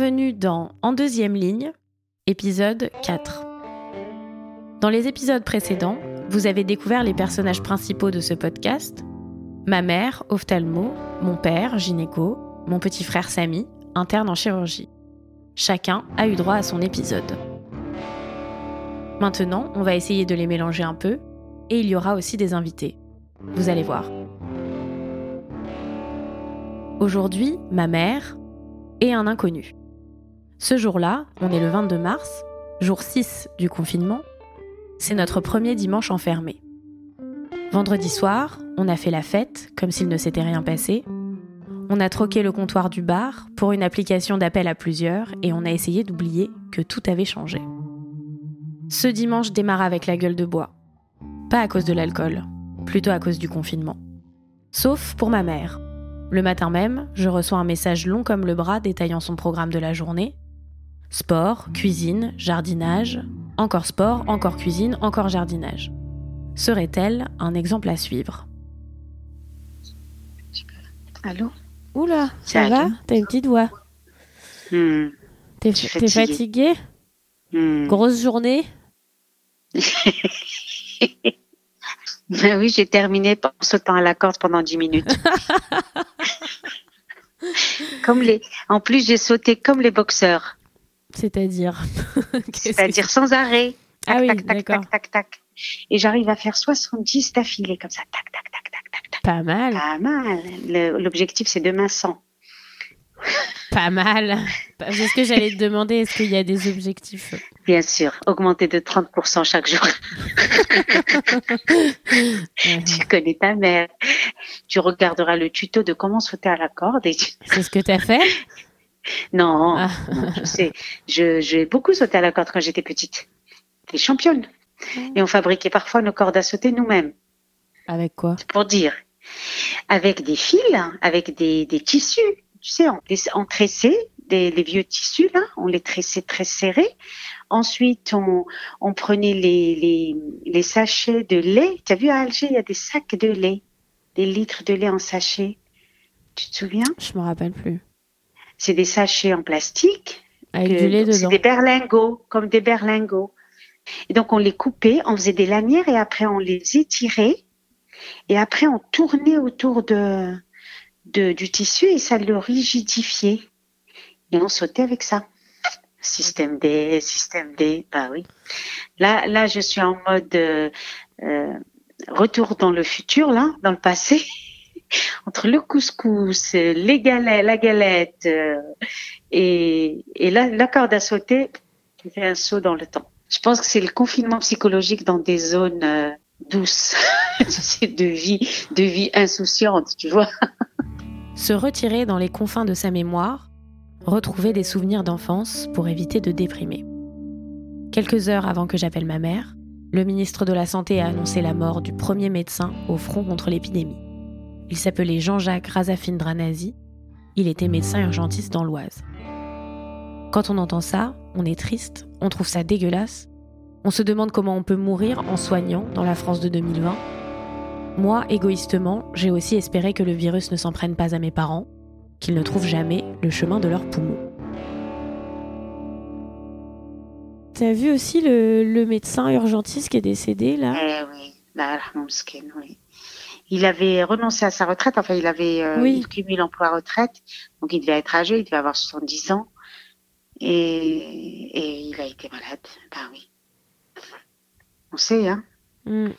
Bienvenue dans En deuxième ligne, épisode 4. Dans les épisodes précédents, vous avez découvert les personnages principaux de ce podcast. Ma mère, ophtalmo, mon père, gynéco, mon petit frère Samy, interne en chirurgie. Chacun a eu droit à son épisode. Maintenant, on va essayer de les mélanger un peu, et il y aura aussi des invités. Vous allez voir. Aujourd'hui, ma mère et un inconnu. Ce jour-là, on est le 22 mars, jour 6 du confinement, c'est notre premier dimanche enfermé. Vendredi soir, on a fait la fête, comme s'il ne s'était rien passé. On a troqué le comptoir du bar pour une application d'appel à plusieurs et on a essayé d'oublier que tout avait changé. Ce dimanche démarre avec la gueule de bois. Pas à cause de l'alcool, plutôt à cause du confinement. Sauf pour ma mère. Le matin même, je reçois un message long comme le bras détaillant son programme de la journée. Sport, cuisine, jardinage, encore sport, encore cuisine, encore jardinage. Serait-elle un exemple à suivre? Allô? Oula, ça va T'as une petite voix. hmm. T'es fatiguée hmm. Grosse journée? Ben oui, j'ai terminé en sautant à la corde pendant 10 minutes. comme les... En plus, j'ai sauté comme les boxeurs, C'est-à-dire que- sans arrêt. Tac, Ah oui, tac, tac, d'accord. tac, tac, tac. Et j'arrive à faire 70 d'affilée comme ça. Tac, tac, tac, tac, tac, tac. Pas mal, Pas mal. L'objectif, c'est demain 100. pas mal. C'est ce que j'allais te demander, est-ce qu'il y a des objectifs? Bien sûr, augmenter de 30% chaque jour. Tu connais ta mère. Tu regarderas le tuto de comment sauter à la corde et tu... C'est ce que t'as fait? Non, Ah. non, je sais. Je, j'ai beaucoup sauté à la corde quand j'étais petite. T'es championne. Et on fabriquait parfois nos cordes à sauter nous-mêmes. Avec quoi? Pour dire. Avec des fils, avec des, des tissus. Tu sais, on, on tressait des, les vieux tissus, là. On les tressait très serrés. Ensuite, on, on prenait les, les, les sachets de lait. Tu as vu à Alger, il y a des sacs de lait. Des litres de lait en sachet. Tu te souviens? Je me rappelle plus. C'est des sachets en plastique Avec que- du lait donc, C'est dedans. des berlingots, comme des berlingots. Et donc on les coupait, on faisait des lanières et après on les étirait et après on tournait autour de, de du tissu et ça le rigidifiait. Et on sautait avec ça. Système D, système D, bah oui. Là, là, je suis en mode euh, euh, retour dans le futur, là, dans le passé. Entre le couscous, les galets, la galette euh, et, la, corde à sauter, j'ai fait un saut dans le temps. Je pense que c'est le confinement psychologique dans des zones euh, douces, de vie, de vie insouciante, tu vois. Se retirer dans les confins de sa mémoire, retrouver des souvenirs d'enfance pour éviter de déprimer. Quelques heures avant que j'appelle ma mère, le ministre de la Santé a annoncé la mort du premier médecin au front contre l'épidémie. Il s'appelait Jean-Jacques Razafindranazi. Il était médecin urgentiste dans l'Oise. Quand on entend ça, on est triste, on trouve ça dégueulasse. On se demande comment on peut mourir en soignant dans la France de 2020. Moi, égoïstement, j'ai aussi espéré que le virus ne s'en prenne pas à mes parents, qu'ils ne trouvent jamais le chemin de leurs poumons. T'as vu aussi le, le médecin urgentiste qui est décédé là? Eh oui, oui. Il avait renoncé à sa retraite, enfin il avait euh, Oui. il cumule emploi-retraite, donc il devait être âgé, il devait avoir 70 ans, et, et il a été malade, ben oui. On sait, hein. Hmm.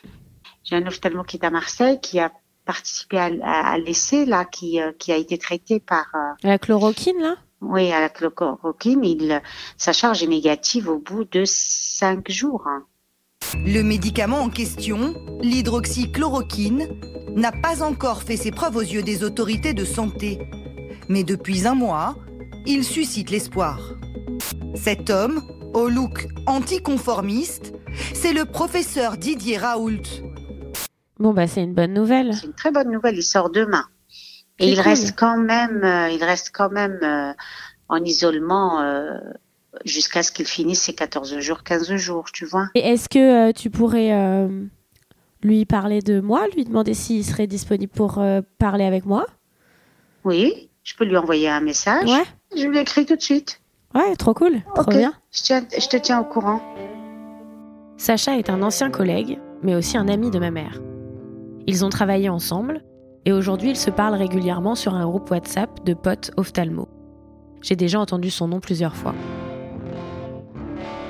J'ai un ophtalmo qui est à Marseille qui a participé à, à, à l'essai là, qui, euh, qui a été traité par euh, La chloroquine là? Oui à la chloroquine. Il, sa charge est négative au bout de cinq jours. hein. Le médicament en question, l'hydroxychloroquine, n'a pas encore fait ses preuves aux yeux des autorités de santé. Mais depuis un mois, il suscite l'espoir. Cet homme, au look anticonformiste, c'est le professeur Didier Raoult. Bon bah c'est une bonne nouvelle. C'est une très bonne nouvelle. Il sort demain. Et C'est il cool. reste quand même, euh, il reste quand même euh, en isolement euh, jusqu'à ce qu'il finisse ses 14 jours, 15 jours, tu vois. Et est-ce que euh, tu pourrais euh, lui parler de moi, lui demander s'il serait disponible pour euh, parler avec moi? Oui, je peux lui envoyer un message. Ouais Je lui écris tout de suite. Ouais, trop cool, trop Ok. bien. Je, tiens- je te tiens au courant. Sacha est un ancien collègue, mais aussi un ami de ma mère. Ils ont travaillé ensemble et aujourd'hui ils se parlent régulièrement sur un groupe WhatsApp de potes ophtalmo. J'ai déjà entendu son nom plusieurs fois.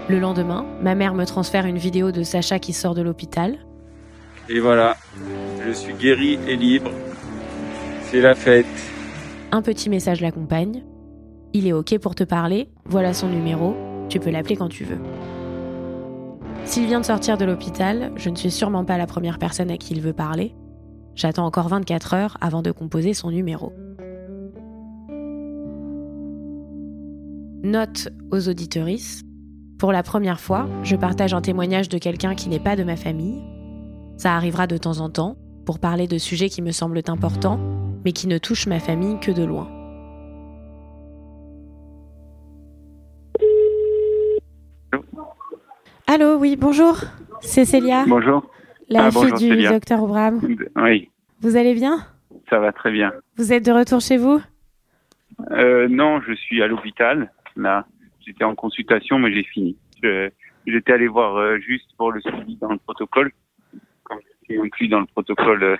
Le lendemain, ma mère me transfère une vidéo de Sacha qui sort de l'hôpital. Et voilà, je suis guéri et libre. C'est la fête. Un petit message l'accompagne. Il est OK pour te parler, voilà son numéro, tu peux l'appeler quand tu veux. S'il vient de sortir de l'hôpital, je ne suis sûrement pas la première personne à qui il veut parler. J'attends encore 24 heures avant de composer son numéro. Note aux auditorices. Pour la première fois, je partage un témoignage de quelqu'un qui n'est pas de ma famille. Ça arrivera de temps en temps, pour parler de sujets qui me semblent importants, mais qui ne touchent ma famille que de loin. Allô, oui, bonjour. C'est Célia, Bonjour. la Ah, fille bonjour, du docteur Obram. Oui, Vous allez bien? Ça va très bien. Vous êtes de retour chez vous? Euh, non, je suis à l'hôpital. Là, j'étais en consultation, mais j'ai fini. J'étais allé voir euh, juste pour le suivi dans le protocole, comme je suis inclus dans le protocole euh,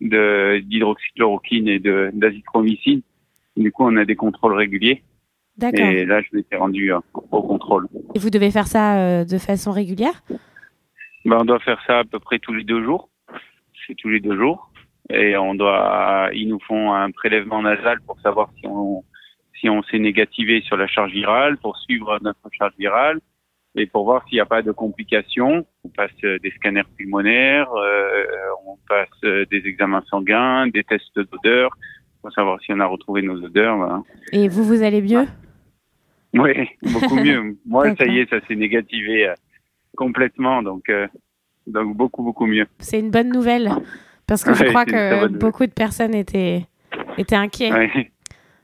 de d'hydroxychloroquine et d'azithromycine. Du coup, on a des contrôles réguliers. D'accord. Et là, je m'étais rendu euh, au contrôle. Et vous devez faire ça euh, de façon régulière? Ben, on doit faire ça à peu près tous les deux jours. C'est tous les deux jours. Et on doit, ils nous font un prélèvement nasal pour savoir si on, si on s'est négativé sur la charge virale, pour suivre notre charge virale et pour voir s'il n'y a pas de complications. On passe euh, des scanners pulmonaires, euh, on passe euh, des examens sanguins, des tests d'odeur pour savoir si on a retrouvé nos odeurs. voilà. Et vous, vous allez mieux? Oui, beaucoup mieux. Moi, ça y est, ça s'est négativé euh, complètement, donc, euh, donc beaucoup, beaucoup mieux. C'est une bonne nouvelle. Parce que je Ouais, crois que beaucoup de personnes étaient, étaient inquiets. Ouais.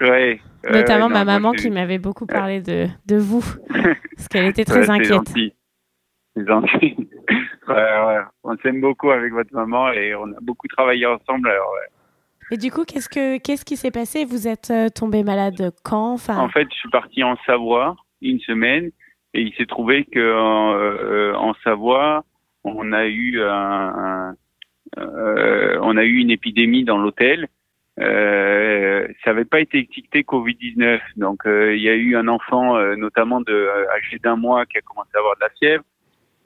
Ouais. Notamment Ouais, ma maman qui m'avait beaucoup parlé de, de vous. Parce qu'elle était très Ouais, inquiète. gentil. C'est gentil. ouais, ouais. On s'aime beaucoup avec votre maman et on a beaucoup travaillé ensemble. Alors. Et du coup, qu'est-ce, que, qu'est-ce qui s'est passé? Vous êtes euh, tombé malade quand? Enfin, En fait, je suis parti en Savoie une semaine et il s'est trouvé que euh, en Savoie, on a eu un, un- euh, on a eu une épidémie dans l'hôtel. Euh, ça n'avait pas été étiqueté Covid-19, donc euh, il y a eu un enfant, euh, notamment de euh, âgé d'un mois, qui a commencé à avoir de la fièvre.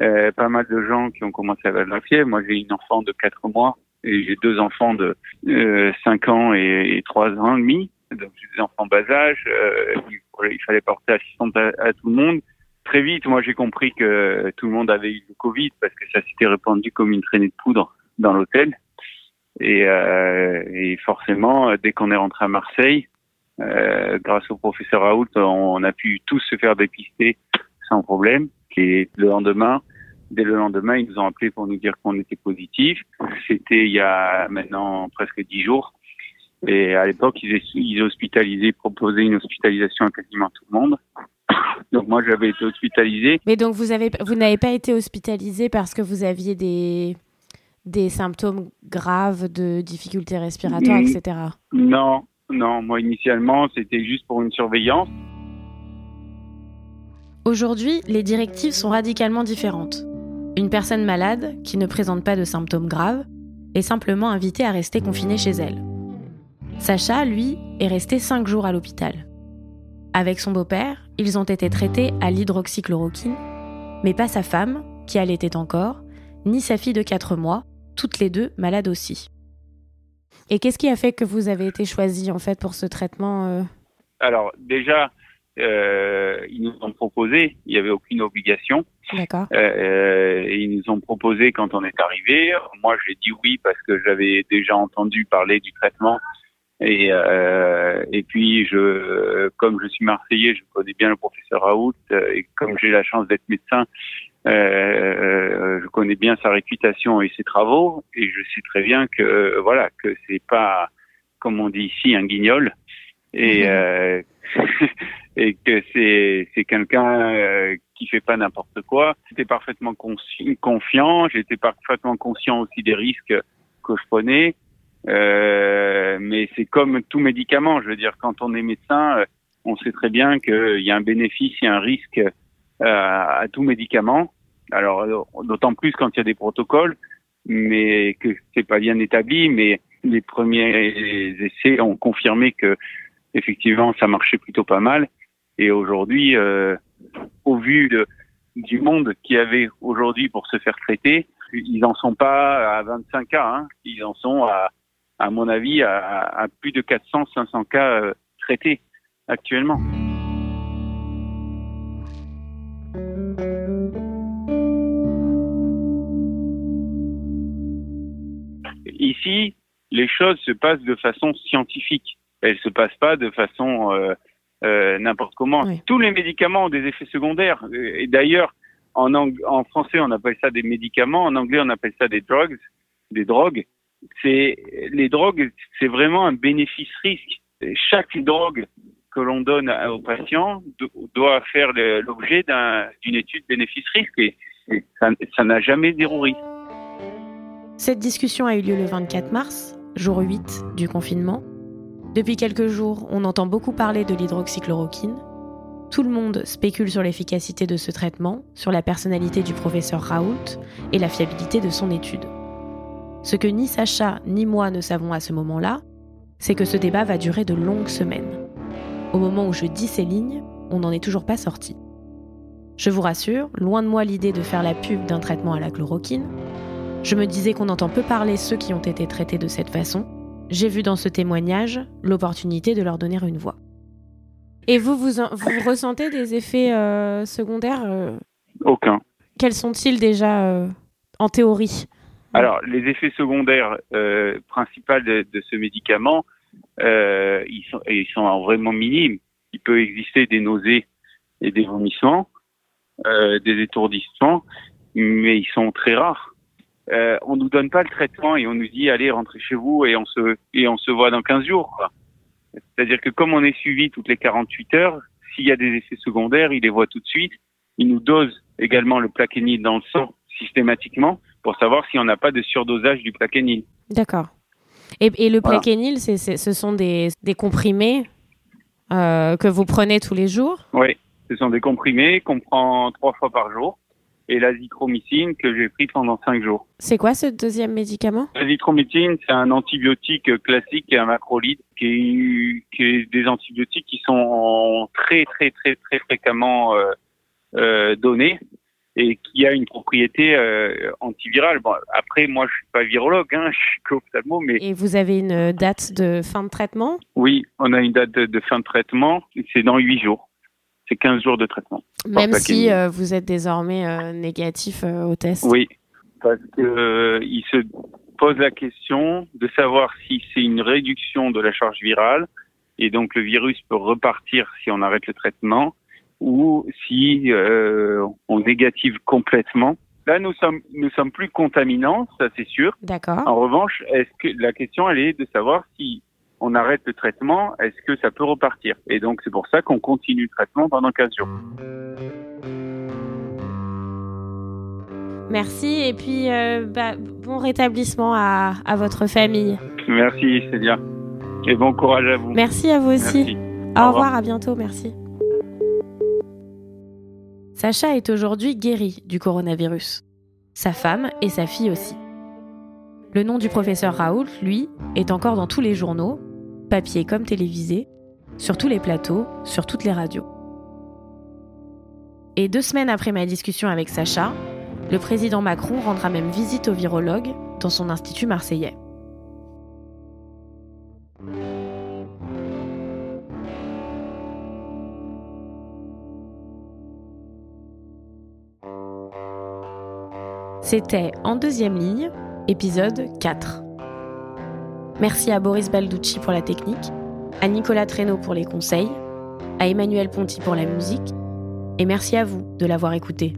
Euh, pas mal de gens qui ont commencé à avoir de la fièvre. Moi, j'ai une enfant de 4 mois et j'ai deux enfants de euh, 5 ans et, et 3 ans et demi. Donc, j'ai des enfants bas âge. Euh, il, il fallait porter assistance à, à tout le monde. Très vite, moi, j'ai compris que tout le monde avait eu le Covid parce que ça s'était répandu comme une traînée de poudre dans l'hôtel. Et, euh, et forcément, dès qu'on est rentré à Marseille, euh, grâce au professeur Raoult, on, a pu tous se faire dépister sans problème. Et le lendemain, dès le lendemain, ils nous ont appelé pour nous dire qu'on était positif. C'était il y a maintenant presque dix jours. Et à l'époque, ils, ils hospitalisaient, proposaient une hospitalisation à quasiment tout le monde. Donc moi, j'avais été hospitalisé. Mais donc, vous, vous n'avez pas été hospitalisé parce que vous aviez des, des symptômes graves de difficultés respiratoires, Mm. etc. Non, non, moi initialement, c'était juste pour une surveillance. Aujourd'hui, les directives sont radicalement différentes. Une personne malade, qui ne présente pas de symptômes graves, est simplement invitée à rester confinée chez elle. Sacha, lui, est resté 5 jours à l'hôpital. Avec son beau-père, ils ont été traités à l'hydroxychloroquine, mais pas sa femme, qui allaitait encore, ni sa fille de 4 mois, toutes les deux malades aussi. Et qu'est-ce qui a fait que vous avez été choisi en fait pour ce traitement euh Alors déjà, euh, ils nous ont proposé, il n'y avait aucune obligation, D'accord. euh, ils nous ont proposé quand on est arrivé. Moi, j'ai dit oui parce que j'avais déjà entendu parler du traitement. Et, euh, et puis, je, comme je suis marseillais, je connais bien le professeur Raoult, et comme j'ai la chance d'être médecin, connais bien sa réputation et ses travaux, et je sais très bien que voilà que c'est pas, comme on dit ici, un guignol, et Mhm. euh, et que c'est c'est quelqu'un euh, qui fait pas n'importe quoi. J'étais parfaitement confiant, j'étais parfaitement conscient aussi des risques que je prenais. Euh, mais c'est comme tout médicament, je veux dire, quand on est médecin, euh, on sait très bien qu'il y a un bénéfice et un risque euh, à tout médicament. Alors, d'autant plus quand il y a des protocoles, mais que c'est pas bien établi. Mais les premiers essais ont confirmé que effectivement ça marchait plutôt pas mal. Et aujourd'hui, euh, au vu du monde qu'il y avait aujourd'hui pour se faire traiter, ils n'en sont pas à 25 cas. Hein. Ils en sont à, mon avis, à, plus de 400, 500 cas euh, traités actuellement. Ici, les choses se passent de façon scientifique. Elles se passent pas de façon euh, euh, n'importe comment. Tous les médicaments ont des effets secondaires. Et d'ailleurs, en, en français, on appelle ça des médicaments. En anglais, on appelle ça des drugs, des drogues. C'est les drogues, c'est vraiment un bénéfice-risque. Chaque drogue que l'on donne aux patients doit faire l'objet d'une étude bénéfice-risque et ça n'a jamais zéro risque. Cette discussion a eu lieu le 24 mars, jour 8 du confinement. Depuis quelques jours, on entend beaucoup parler de l'hydroxychloroquine. Tout le monde spécule sur l'efficacité de ce traitement, sur la personnalité du professeur Raoult et la fiabilité de son étude. Ce que ni Sacha ni moi ne savons à ce moment-là, c'est que ce débat va durer de longues semaines. Au moment où je dis ces lignes, on n'en est toujours pas sorti. Je vous rassure, loin de moi l'idée de faire la pub d'un traitement à la chloroquine. Je me disais qu'on entend peu parler ceux qui ont été traités de cette façon. J'ai vu dans ce témoignage l'opportunité de leur donner une voix. Et vous, vous, vous ressentez des effets euh, secondaires euh? Aucun. Quels sont-ils déjà euh, en théorie? Alors, les effets secondaires principaux de, de, ce médicament, ils, sont, ils sont vraiment minimes. Il peut exister des nausées et des vomissements, des étourdissements, mais ils sont très rares. Euh, on nous donne pas le traitement et on nous dit allez rentrez chez vous et on se et on se voit dans 15 jours. C'est-à-dire que comme on est suivi toutes les 48 heures, s'il y a des effets secondaires, il les voit tout de suite. Il nous dose également le plaquenil dans le sang systématiquement pour savoir si on n'a pas de surdosage du plaquenil. D'accord. Et, le plaquenil, ce sont des, comprimés euh, que vous prenez tous les jours? Oui, ce sont des comprimés qu'on prend trois fois par jour. Et l'azithromycine que j'ai pris pendant cinq jours. C'est quoi ce deuxième médicament? L'azithromycine, c'est un antibiotique classique un macrolide qui est, qui est des antibiotiques qui sont très très très très fréquemment euh, euh, donnés et qui a une propriété euh, antivirale. Bon, après, moi, je suis pas virologue, hein, je suis co-ophtalmo, mais... Et vous avez une date de fin de traitement? Oui, on a une date de, fin de traitement, c'est dans 8 jours. C'est 15 jours de traitement. Même si euh, vous êtes désormais euh, négatif au test Oui, parce qu'il se pose la question de savoir si c'est une réduction de la charge virale, et donc le virus peut repartir si on arrête le traitement, ou si euh, on négative complètement. Là, nous sommes nous sommes plus contaminants, ça c'est sûr. D'accord. En revanche, est-ce que la question elle est de savoir si on arrête le traitement, est-ce que ça peut repartir? Et donc c'est pour ça qu'on continue le traitement pendant 15 jours. Merci et puis euh, bah, bon rétablissement à, à, votre famille. Merci Célia et bon courage à vous. Merci à vous aussi. Au, revoir, à bientôt, merci. Sacha est aujourd'hui guéri du coronavirus. Sa femme et sa fille aussi. Le nom du professeur Raoult, lui, est encore dans tous les journaux, papier comme télévisé, sur tous les plateaux, sur toutes les radios. Et deux semaines après ma discussion avec Sacha, le président Macron rendra même visite au virologue dans son institut marseillais. C'était En deuxième ligne, épisode 4. Merci à Boris Balducci pour la technique, à Nicolas Traîneau pour les conseils, à Emmanuel Ponty pour la musique, et merci à vous de l'avoir écouté.